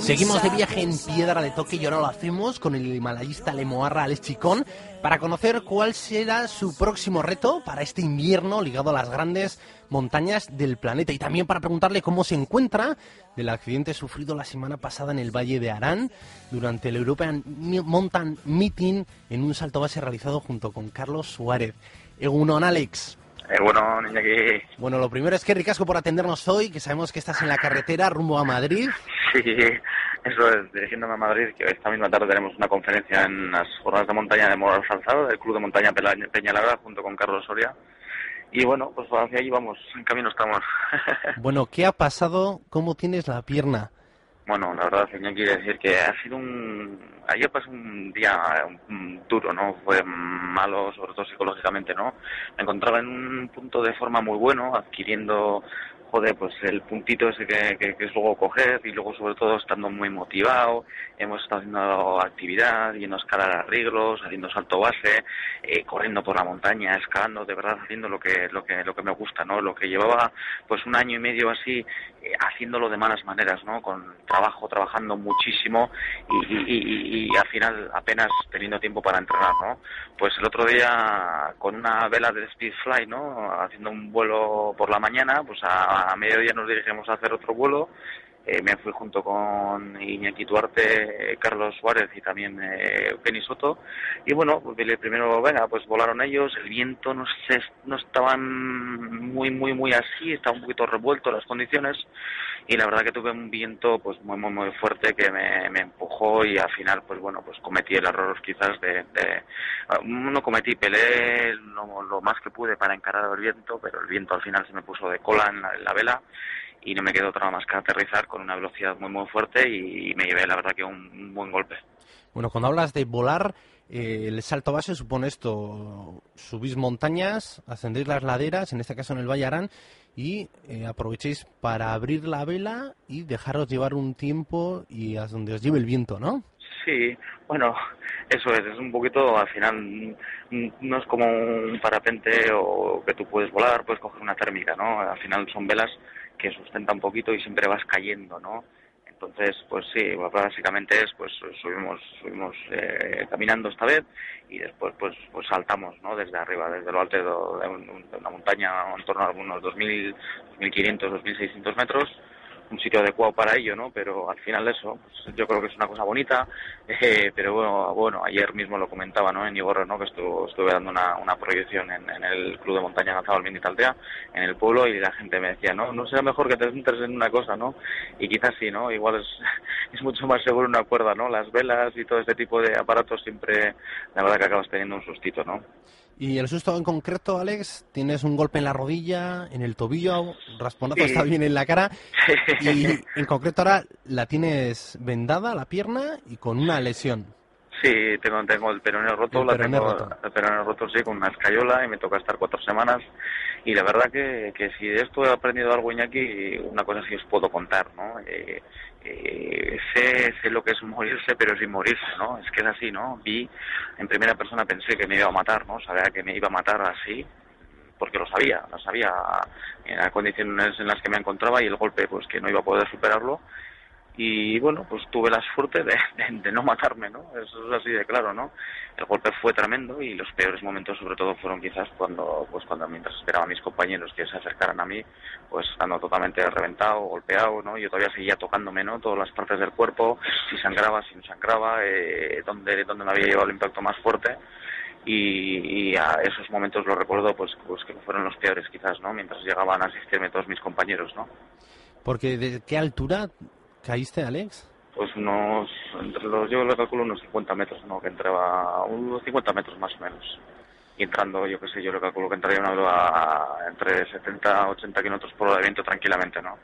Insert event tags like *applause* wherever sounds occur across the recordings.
Seguimos de viaje en Piedra de Toque y ahora lo hacemos con el himalayista lemoarra Alex Chicón para conocer cuál será su próximo reto para este invierno ligado a las grandes montañas del planeta y también para preguntarle cómo se encuentra del accidente sufrido la semana pasada en el Valle de Arán durante el European Mountain Meeting en un salto base realizado junto con Carlos Suárez. Egunon, Alex. Eh, bueno, niña que... Bueno, lo primero es que ricasco por atendernos hoy, que sabemos que estás en la carretera rumbo a Madrid. Sí, eso es, dirigiéndome a Madrid, que esta misma tarde tenemos una conferencia en las jornadas de montaña de Moral Salzado, del Club de Montaña Peñalara, junto con Carlos Soria. Y bueno, pues hacia allí vamos, en camino estamos. *laughs* bueno, ¿qué ha pasado? ¿Cómo tienes la pierna? Bueno, la verdad, señor, quiere decir que ha sido un... Ayer pasó un día duro, ¿no? Fue malo, sobre todo psicológicamente, ¿no? Me encontraba en un punto de forma muy bueno, adquiriendo joder, pues el puntito ese que, que, es luego coger y luego sobre todo estando muy motivado, hemos estado haciendo actividad, yendo a escalar arreglos, haciendo salto base, eh, corriendo por la montaña, escalando, de verdad haciendo lo que, lo que, lo que me gusta, ¿no? Lo que llevaba pues un año y medio así eh, haciéndolo de malas maneras, ¿no? Con trabajo, trabajando muchísimo y, y, al final apenas teniendo tiempo para entrenar, ¿no? Pues el otro día con una vela de Speedfly, ¿no? Haciendo un vuelo por la mañana, pues a a mediodía nos dirigimos a hacer otro vuelo. Eh, me fui junto con Iñaki Duarte, Carlos Suárez y también eh, Penny Soto. Y bueno, pues primero, venga, pues volaron ellos, el viento no, se, no estaban muy, muy, muy así, estaba un poquito revuelto las condiciones. Y la verdad que tuve un viento pues muy, muy, muy fuerte que me, me empujó y al final, pues bueno, pues cometí el error quizás de... de no cometí, peleé lo, lo, más que pude para encarar el viento, pero el viento al final se me puso de cola en la, en la vela y no me quedó otra más que aterrizar con una velocidad muy muy fuerte y me llevé la verdad que un, buen golpe. Bueno, cuando hablas de volar, eh, el salto base supone esto, subís montañas, ascendéis las laderas, en este caso en el Valle Arán, y eh, aprovechéis para abrir la vela y dejaros llevar un tiempo y a donde os lleve el viento, ¿no? Sí, bueno, eso es, es un poquito, al final, no es como un parapente o que tú puedes volar, puedes coger una térmica, ¿no? Al final son velas que sustenta un poquito y siempre vas cayendo, ¿no? Entonces, pues sí, básicamente es, pues subimos, subimos eh, caminando esta vez y después, pues, pues saltamos, ¿no? Desde arriba, desde lo alto de, una montaña en torno a unos 2.000, 2.500, 2.600 metros un sitio adecuado para ello, ¿no? Pero al final eso, pues, yo creo que es una cosa bonita, eh, pero bueno, bueno, ayer mismo lo comentaba, ¿no? En Igorre, ¿no? Que estuve dando una, una proyección en, el Club de Montaña Lanzado al Taldea, en el pueblo, y la gente me decía, no, no será mejor que te centres en una cosa, ¿no? Y quizás sí, ¿no? Igual es, *laughs* es mucho más seguro una cuerda, ¿no? Las velas y todo este tipo de aparatos siempre, la verdad que acabas teniendo un sustito, ¿no? Y el susto en concreto, Alex, tienes un golpe en la rodilla, en el tobillo, rasponazo está bien en la cara. Y *laughs* en concreto ahora la tienes vendada, la pierna, y con una lesión. Sí, tengo, tengo el peroné roto, el la tengo, roto. el peroné roto sí, con una escayola y me toca estar cuatro semanas. Y la verdad que, que si de esto he aprendido algo, Iñaki, una cosa sí os puedo contar, ¿no? Eh, eh, sé, sé lo que es morirse, pero sin morirse, ¿no? Es que es así, ¿no? Vi, en primera persona pensé que me iba a matar, ¿no? Sabía que me iba a matar así, porque lo sabía, lo sabía en las condiciones en las que me encontraba y el golpe, pues que no iba a poder superarlo y bueno, pues tuve la suerte de, no matarme, ¿no? Eso es así de claro, ¿no? El golpe fue tremendo y los peores momentos sobre todo fueron quizás cuando, pues cuando mientras esperaba a mis compañeros que se acercaran a mí, pues estando totalmente reventado, golpeado, ¿no? Yo todavía seguía tocándome, ¿no? Todas las partes del cuerpo, si sangraba, si no sangraba, eh, donde, donde me había llevado el impacto más fuerte y, y, a esos momentos los recuerdo pues, pues que fueron los peores quizás, ¿no? Mientras llegaban a asistirme todos mis compañeros, ¿no? Porque ¿de qué altura ¿Caíste, Alex? Pues unos, yo le calculo unos 50 metros, ¿no? Que entraba, unos 50 metros más o menos. Y entrando, yo qué sé, yo le calculo que entraría una entre 70 a 80 kilómetros por hora de viento tranquilamente, ¿no?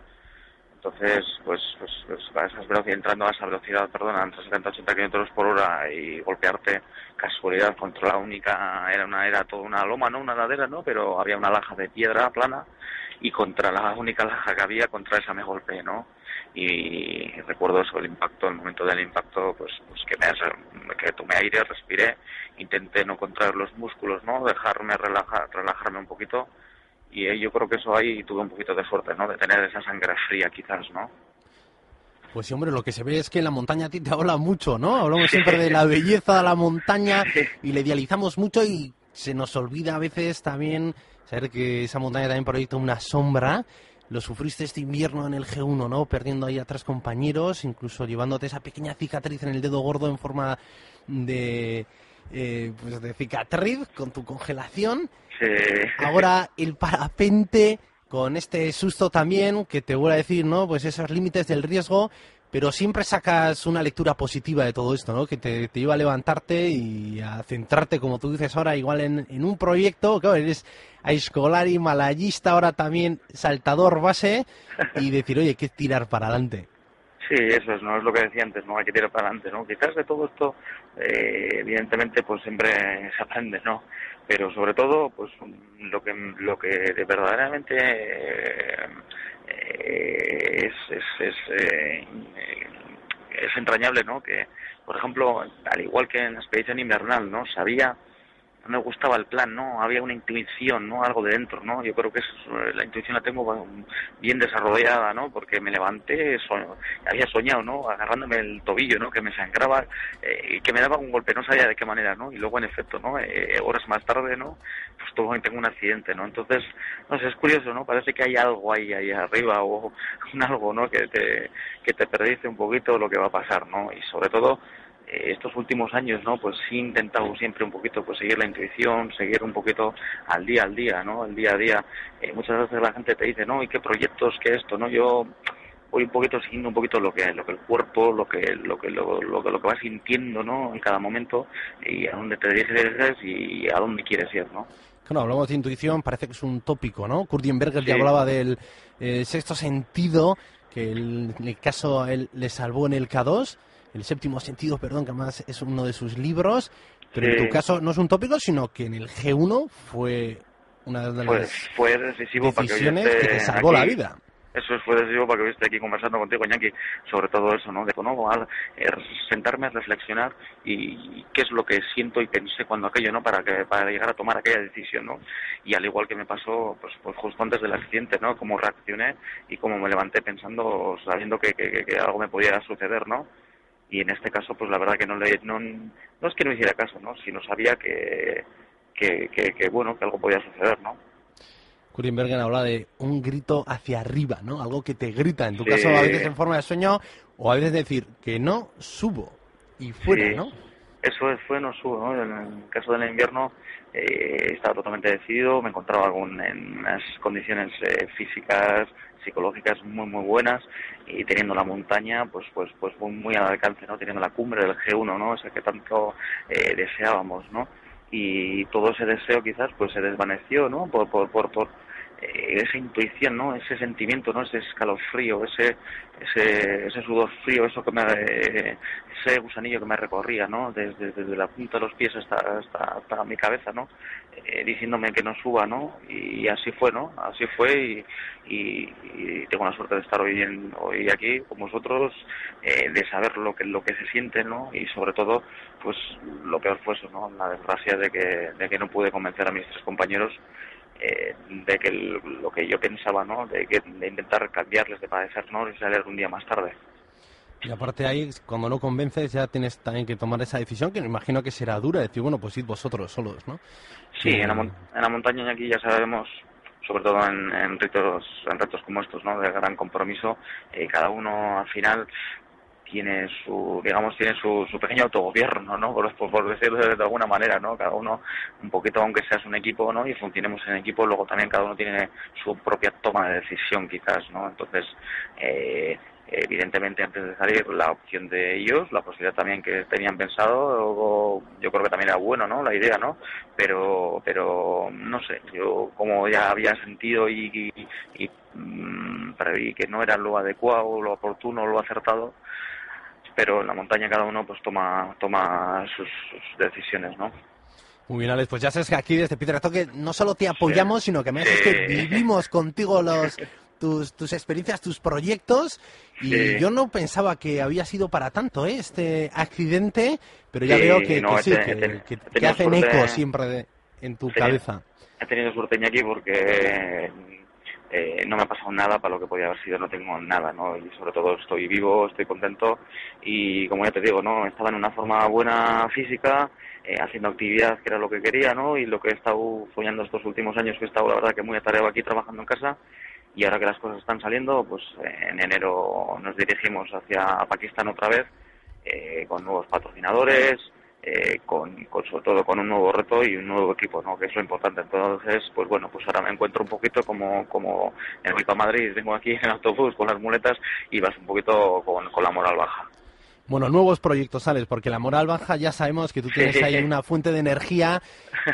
Entonces, pues, pues, pues a esas velocidades, entrando a esa velocidad, perdona, entre 70 a 80 kilómetros por hora y golpearte, casualidad, contra la única, era una, era toda una loma, ¿no? Una ladera, ¿no? Pero había una laja de piedra plana y contra la única laja que había, contra esa me golpeé, ¿no? Y recuerdo eso, el impacto, el momento del impacto, pues, pues que, me, que tomé aire, respiré, intenté no contraer los músculos, ¿no? Dejarme relajar, relajarme un poquito y yo creo que eso ahí tuve un poquito de suerte, ¿no? De tener esa sangre fría quizás, ¿no? Pues sí, hombre, lo que se ve es que la montaña a ti te habla mucho, ¿no? Hablamos siempre de la belleza de la montaña *laughs* y le idealizamos mucho y se nos olvida a veces también saber que esa montaña también proyecta una sombra. Lo sufriste este invierno en el G1, ¿no? Perdiendo ahí a tres compañeros, incluso llevándote esa pequeña cicatriz en el dedo gordo en forma de, eh, pues de cicatriz con tu congelación. Ahora el parapente con este susto también, que te voy a decir, ¿no? Pues esos límites del riesgo, pero siempre sacas una lectura positiva de todo esto, ¿no? Que te, te lleva a levantarte y a centrarte, como tú dices ahora, igual en, un proyecto, claro, eres a escolar y malayista, ahora también saltador base, y decir, oye, hay que tirar para adelante. Sí, eso es, no es lo que decía antes, ¿no? Hay que tirar para adelante, ¿no? Quizás de todo esto, eh, evidentemente, pues siempre *laughs* se aprende, ¿no? Pero sobre todo, pues lo que, lo que verdaderamente es, es, es, eh, es entrañable, ¿no? Que, por ejemplo, al igual que en la expedición invernal, ¿no? Sabía me gustaba el plan, ¿no? Había una intuición, ¿no? Algo de dentro, ¿no? Yo creo que la intuición la tengo bien desarrollada, ¿no? Porque me levanté, había soñado, ¿no? Agarrándome el tobillo, ¿no? Que me sangraba eh, y que me daba un golpe, no sabía de qué manera, ¿no? Y luego, en efecto, ¿no? Eh, horas más tarde, ¿no? Pues todo, tengo un accidente, ¿no? Entonces, no sé, es curioso, ¿no? Parece que hay algo ahí, ahí arriba o *laughs* un algo, ¿no? Que te, que te perdice un poquito lo que va a pasar, ¿no? Y sobre todo, eh, estos últimos años, ¿no? Pues sí he intentado siempre un poquito pues seguir la intuición, seguir un poquito al día al día, ¿no? El día a día. Eh, muchas veces la gente te dice, ¿no? ¿Y qué proyectos, qué esto, no? Yo voy un poquito siguiendo un poquito lo que lo que el cuerpo, lo que lo que lo, lo, lo que vas sintiendo, ¿no? En cada momento y a dónde te diriges y a dónde quieres ir, ¿no? Bueno, hablamos de intuición, parece que es un tópico, ¿no? Kurdienberger ya hablaba del eh, sexto sentido, que en el caso él le salvó en el K2 el séptimo sentido, perdón, que además es uno de sus libros, pero en tu caso no es un tópico, sino que en el G1 fue una de las fue, decisivo decisiones que, te salvó la vida. Eso fue decisivo para que esté aquí conversando contigo, Ñaki, sobre todo eso, ¿no? De ¿no? Eh, sentarme a reflexionar y, qué es lo que siento y pensé cuando aquello, ¿no? Para que para llegar a tomar aquella decisión, ¿no? Y al igual que me pasó, pues, pues justo antes del accidente, ¿no? Cómo reaccioné y cómo me levanté pensando, sabiendo que, que, que algo me podía suceder, ¿no? Y en este caso pues la verdad que no le no, no es que no hiciera caso no sino sabía que que, que, bueno que algo podía suceder no Kurenbergen habla de un grito hacia arriba no algo que te grita. En tu caso a veces en forma de sueño o a veces decir que no subo y fuera no eso fue no subo no en el caso del invierno eh, estaba totalmente decidido me encontraba algún, en unas condiciones eh, físicas psicológicas muy muy buenas y teniendo la montaña pues pues pues muy, al alcance no teniendo la cumbre del G1 no ese que tanto eh, deseábamos no y todo ese deseo quizás pues se desvaneció no por por por, esa intuición, ¿no? Ese sentimiento, ¿no? Ese escalofrío, ese, ese, ese sudor frío, eso que me, ese gusanillo que me recorría, ¿no? Desde, desde la punta de los pies hasta, hasta, hasta mi cabeza, ¿no? Eh, diciéndome que no suba, ¿no? Y, así fue, ¿no? Así fue y, y, tengo la suerte de estar hoy, en, hoy aquí con vosotros, eh, de saber lo que, lo que se siente, ¿no? Y sobre todo, pues lo peor fue eso, ¿no? La desgracia de que, de que no pude convencer a mis tres compañeros eh, de que lo que yo pensaba, ¿no? De, que, de intentar cambiarles, de padecer, ¿no? Y salir un día más tarde. Y aparte ahí, cuando no convences, ya tienes también que tomar esa decisión, que me imagino que será dura, decir, bueno, pues id vosotros solos, ¿no? Sí, en, la, en la montaña aquí ya sabemos, sobre todo en, en, retos, en retos como estos, ¿no? De gran compromiso, eh, cada uno al final tiene su, digamos, tiene su, su pequeño autogobierno, ¿no? Por, decirlo de, alguna manera, ¿no? Cada uno, un poquito, aunque seas un equipo, ¿no? Y funcionemos en equipo, luego también cada uno tiene su propia toma de decisión, quizás, ¿no? Entonces, eh, evidentemente antes de salir la opción de ellos, la posibilidad también que tenían pensado, yo creo que también era bueno, ¿no? La idea, ¿no? Pero, pero no sé, yo como ya había sentido y, y, y, mm, que no era lo adecuado, lo oportuno, lo acertado, pero en la montaña cada uno pues toma, toma sus, decisiones, ¿no? Muy bien, Alex, pues ya sabes que aquí desde Peter que no solo te apoyamos, sino que me dices que vivimos contigo los, tus, tus experiencias, tus proyectos, y yo no pensaba que había sido para tanto ¿eh? este accidente, pero ya veo que, sí, que, hacen eco siempre en tu cabeza. he tenido suerte aquí porque eh, no me ha pasado nada para lo que podía haber sido, no tengo nada, ¿no? Y sobre todo estoy vivo, estoy contento y como ya te digo, ¿no? Estaba en una forma buena física, eh, haciendo actividad que era lo que quería, ¿no? Y lo que he estado follando estos últimos años, que he estado la verdad que muy atareado aquí trabajando en casa y ahora que las cosas están saliendo, pues en enero nos dirigimos hacia Pakistán otra vez eh, con nuevos patrocinadores, eh, con, sobre todo con un nuevo reto y un nuevo equipo, ¿no? que es lo importante. Entonces, pues bueno, pues ahora me encuentro un poquito como, como en mi Madrid, vengo aquí en autobús con las muletas y vas un poquito con, la moral baja. Bueno, nuevos proyectos, sales, porque la moral baja ya sabemos que tú tienes ahí una fuente de energía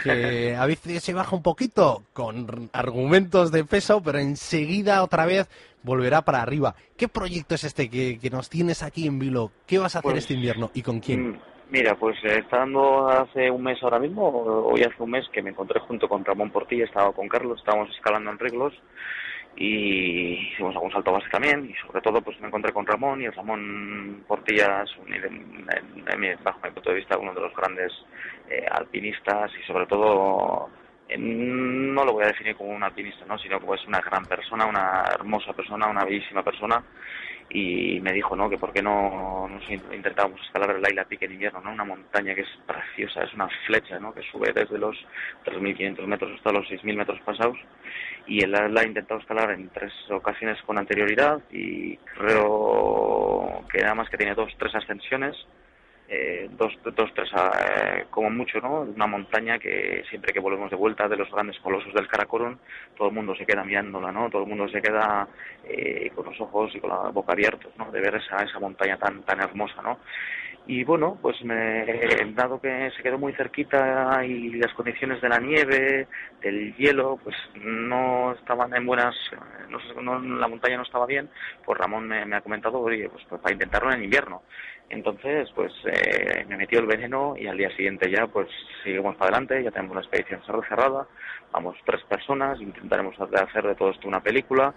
que a veces se baja un poquito con argumentos de peso, pero enseguida otra vez volverá para arriba. ¿Qué proyecto es este que, nos tienes aquí en Vilo? ¿Qué vas a hacer pues, este invierno y con quién? Mm, Mira, pues eh, estando hace un mes ahora mismo, hoy hace un mes que me encontré junto con Ramón Portilla, estaba con Carlos, estábamos escalando en reglos y hicimos algún salto base también y sobre todo pues me encontré con Ramón y Ramón Portilla es bajo mi punto de vista uno de los grandes eh, alpinistas y sobre todo no lo voy a definir como un alpinista, ¿no? sino como es una gran persona, una hermosa persona, una bellísima persona. Y me dijo no que por qué no nos intentábamos escalar el Laila Peak en invierno no una montaña que es preciosa es una flecha no que sube desde los 3.500 metros hasta los 6.000 metros pasados. Y él la ha intentado escalar en tres ocasiones con anterioridad y creo que nada más que tiene dos tres ascensiones eh, dos, dos, tres, eh, como mucho, ¿no? Una montaña que siempre que volvemos de vuelta de los grandes colosos del Karakorum, todo el mundo se queda mirándola, ¿no? Todo el mundo se queda eh, con los ojos y con la boca abiertos, ¿no? De ver esa, esa montaña tan, tan hermosa, ¿no? Y bueno, pues me, dado que se quedó muy cerquita y las condiciones de la nieve, del hielo, pues no estaban en buenas, no, la montaña no estaba bien, pues Ramón me, ha comentado, oye, pues, pues para intentarlo en invierno. Entonces, pues eh, me metió el veneno y al día siguiente ya, pues seguimos para adelante, ya tenemos la expedición cerrada, vamos tres personas, intentaremos hacer de todo esto una película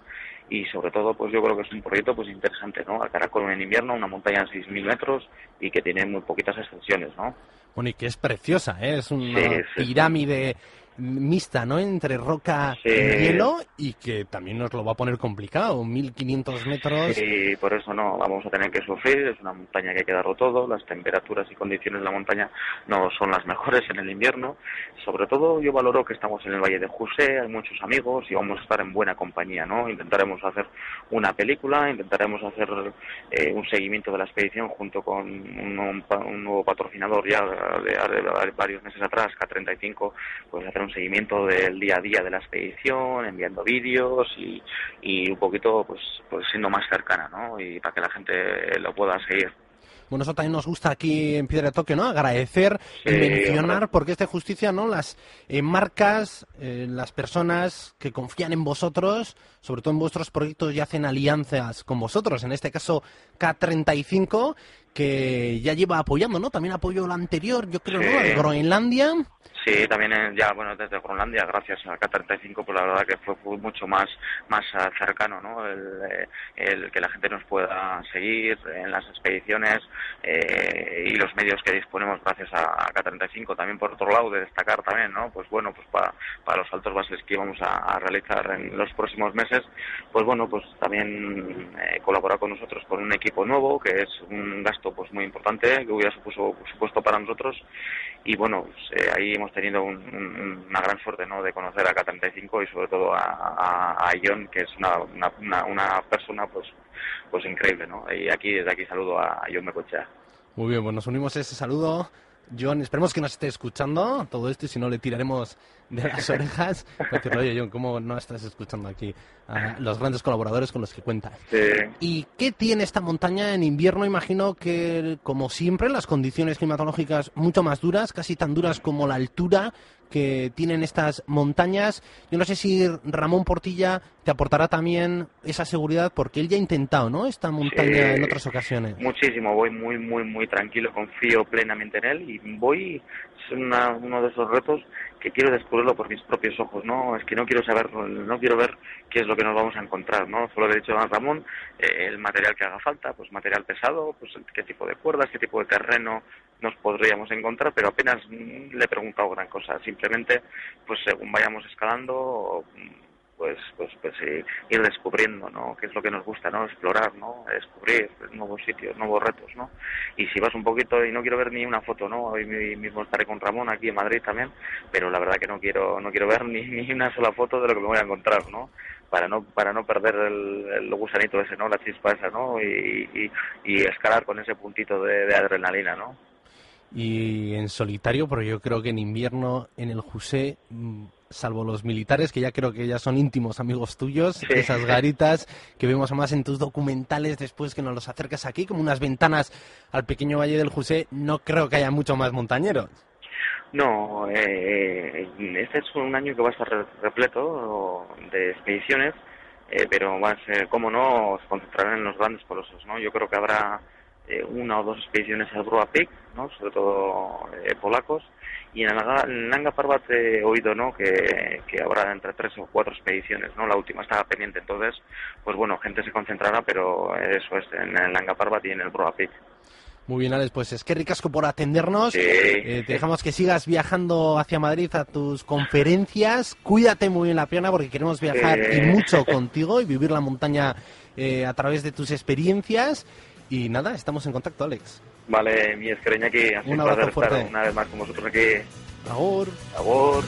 y sobre todo, pues yo creo que es un proyecto pues interesante, ¿no? Al Caracol en invierno, una montaña de 6.000 metros y que tiene muy poquitas extensiones, ¿no? Bueno, y que es preciosa, ¿eh? Es una pirámide mixta, ¿no? Entre roca y hielo y que también nos lo va a poner complicado, 1500 metros. Sí, por eso no, vamos a tener que sufrir, es una montaña que hay que darlo todo, las temperaturas y condiciones de la montaña no son las mejores en el invierno. Sobre todo yo valoro que estamos en el Valle de José, hay muchos amigos y vamos a estar en buena compañía, ¿no? Intentaremos hacer una película, intentaremos hacer eh, un seguimiento de la expedición junto con un, nuevo patrocinador ya de, varios meses atrás, K35, pues hacer un seguimiento del día a día de la expedición, enviando vídeos y, y un poquito pues, pues siendo más cercana, ¿no? Y para que la gente lo pueda seguir. Bueno, eso también nos gusta aquí en Piedra de Toque, ¿no? Agradecer y mencionar, porque es de justicia, ¿no? Las eh, marcas, eh, las personas que confían en vosotros, sobre todo en vuestros proyectos y hacen alianzas con vosotros. En este caso, K35, que ya lleva apoyando, ¿no? También apoyó la anterior, yo creo, ¿no? Groenlandia. Sí, también ya, bueno, desde Groenlandia, gracias a K35, pues la verdad que fue, mucho más, más cercano, ¿no? Eh, el, que la gente nos pueda seguir en las expediciones eh, y los medios que disponemos gracias a, K35. También, por otro lado, de destacar también, ¿no? Pues bueno, pues para, para los altos bases que íbamos a, realizar en los próximos meses, pues bueno, pues también eh, colaborar con nosotros con un equipo nuevo, que es un gasto pues muy importante, que hubiera supuesto, supuesto para nosotros. Y bueno, pues, eh, ahí hemos tenido una gran suerte ¿no? de conocer a K35 y sobre todo a, a, John, que es una, una, una, persona pues, pues increíble. ¿no? Y aquí, desde aquí saludo a John Mecochea. Muy bien, pues nos unimos a ese saludo. John, esperemos que nos esté escuchando todo esto y si no le tiraremos de las *laughs* orejas. Porque, oye, John, ¿cómo no estás escuchando aquí a los grandes colaboradores con los que cuentas? ¿Y qué tiene esta montaña en invierno? Imagino que, como siempre, las condiciones climatológicas mucho más duras, casi tan duras como la altura que tienen estas montañas. Yo no sé si Ramón Portilla te aportará también esa seguridad, porque él ya ha intentado, ¿no? Esta montaña en otras ocasiones. Muchísimo, voy muy, muy, muy tranquilo, confío plenamente en él y voy es uno de esos retos que quiero descubrirlo por mis propios ojos, ¿no? Es que no quiero saber, no quiero ver qué es lo que nos vamos a encontrar, ¿no? Solo he dicho a Ramón eh, el material que haga falta, pues material pesado, pues qué tipo de cuerdas, qué tipo de terreno nos podríamos encontrar, pero apenas le he preguntado gran cosa. Simplemente, pues según vayamos escalando, pues pues pues eh, ir descubriendo no qué es lo que nos gusta no explorar no descubrir nuevos sitios nuevos retos no y si vas un poquito y no quiero ver ni una foto no hoy mismo estaré con Ramón aquí en Madrid también pero la verdad que no quiero no quiero ver *laughs* ni, ni una sola foto de lo que me voy a encontrar no para no para no perder el, gusanito ese no la chispa esa no y, y, escalar con ese puntito de, de adrenalina no y en solitario, pero yo creo que en invierno en el José mm, salvo los militares, que ya creo que ya son íntimos amigos tuyos, esas garitas que vemos más en tus documentales después que nos los acercas aquí, como unas ventanas al pequeño valle del José, no creo que haya mucho más montañeros. No, eh, este es un año que va a estar repleto de expediciones, eh, pero más, eh, como no, se concentrarán en los grandes colosos, ¿no? Yo creo que habrá eh, una o dos expediciones al Brua Peak, ¿no? Sobre todo polacos, y en el Nanga Parbat he oído ¿no? que, habrá entre tres o cuatro expediciones, ¿no? La última estaba pendiente, entonces, pues bueno, gente se concentrará, pero eso es en el Nanga Parbat y en el Broa Peak. Muy bien, Alex, pues es que ricasco por atendernos. Eh, te dejamos que sigas viajando hacia Madrid a tus conferencias. Cuídate muy bien la pierna porque queremos viajar y mucho contigo y vivir la montaña eh, a través de tus experiencias. Y nada, estamos en contacto, Alex. Vale, mi esquereña aquí. Un abrazo fuerte. una vez más con vosotros aquí. Agur. Agur.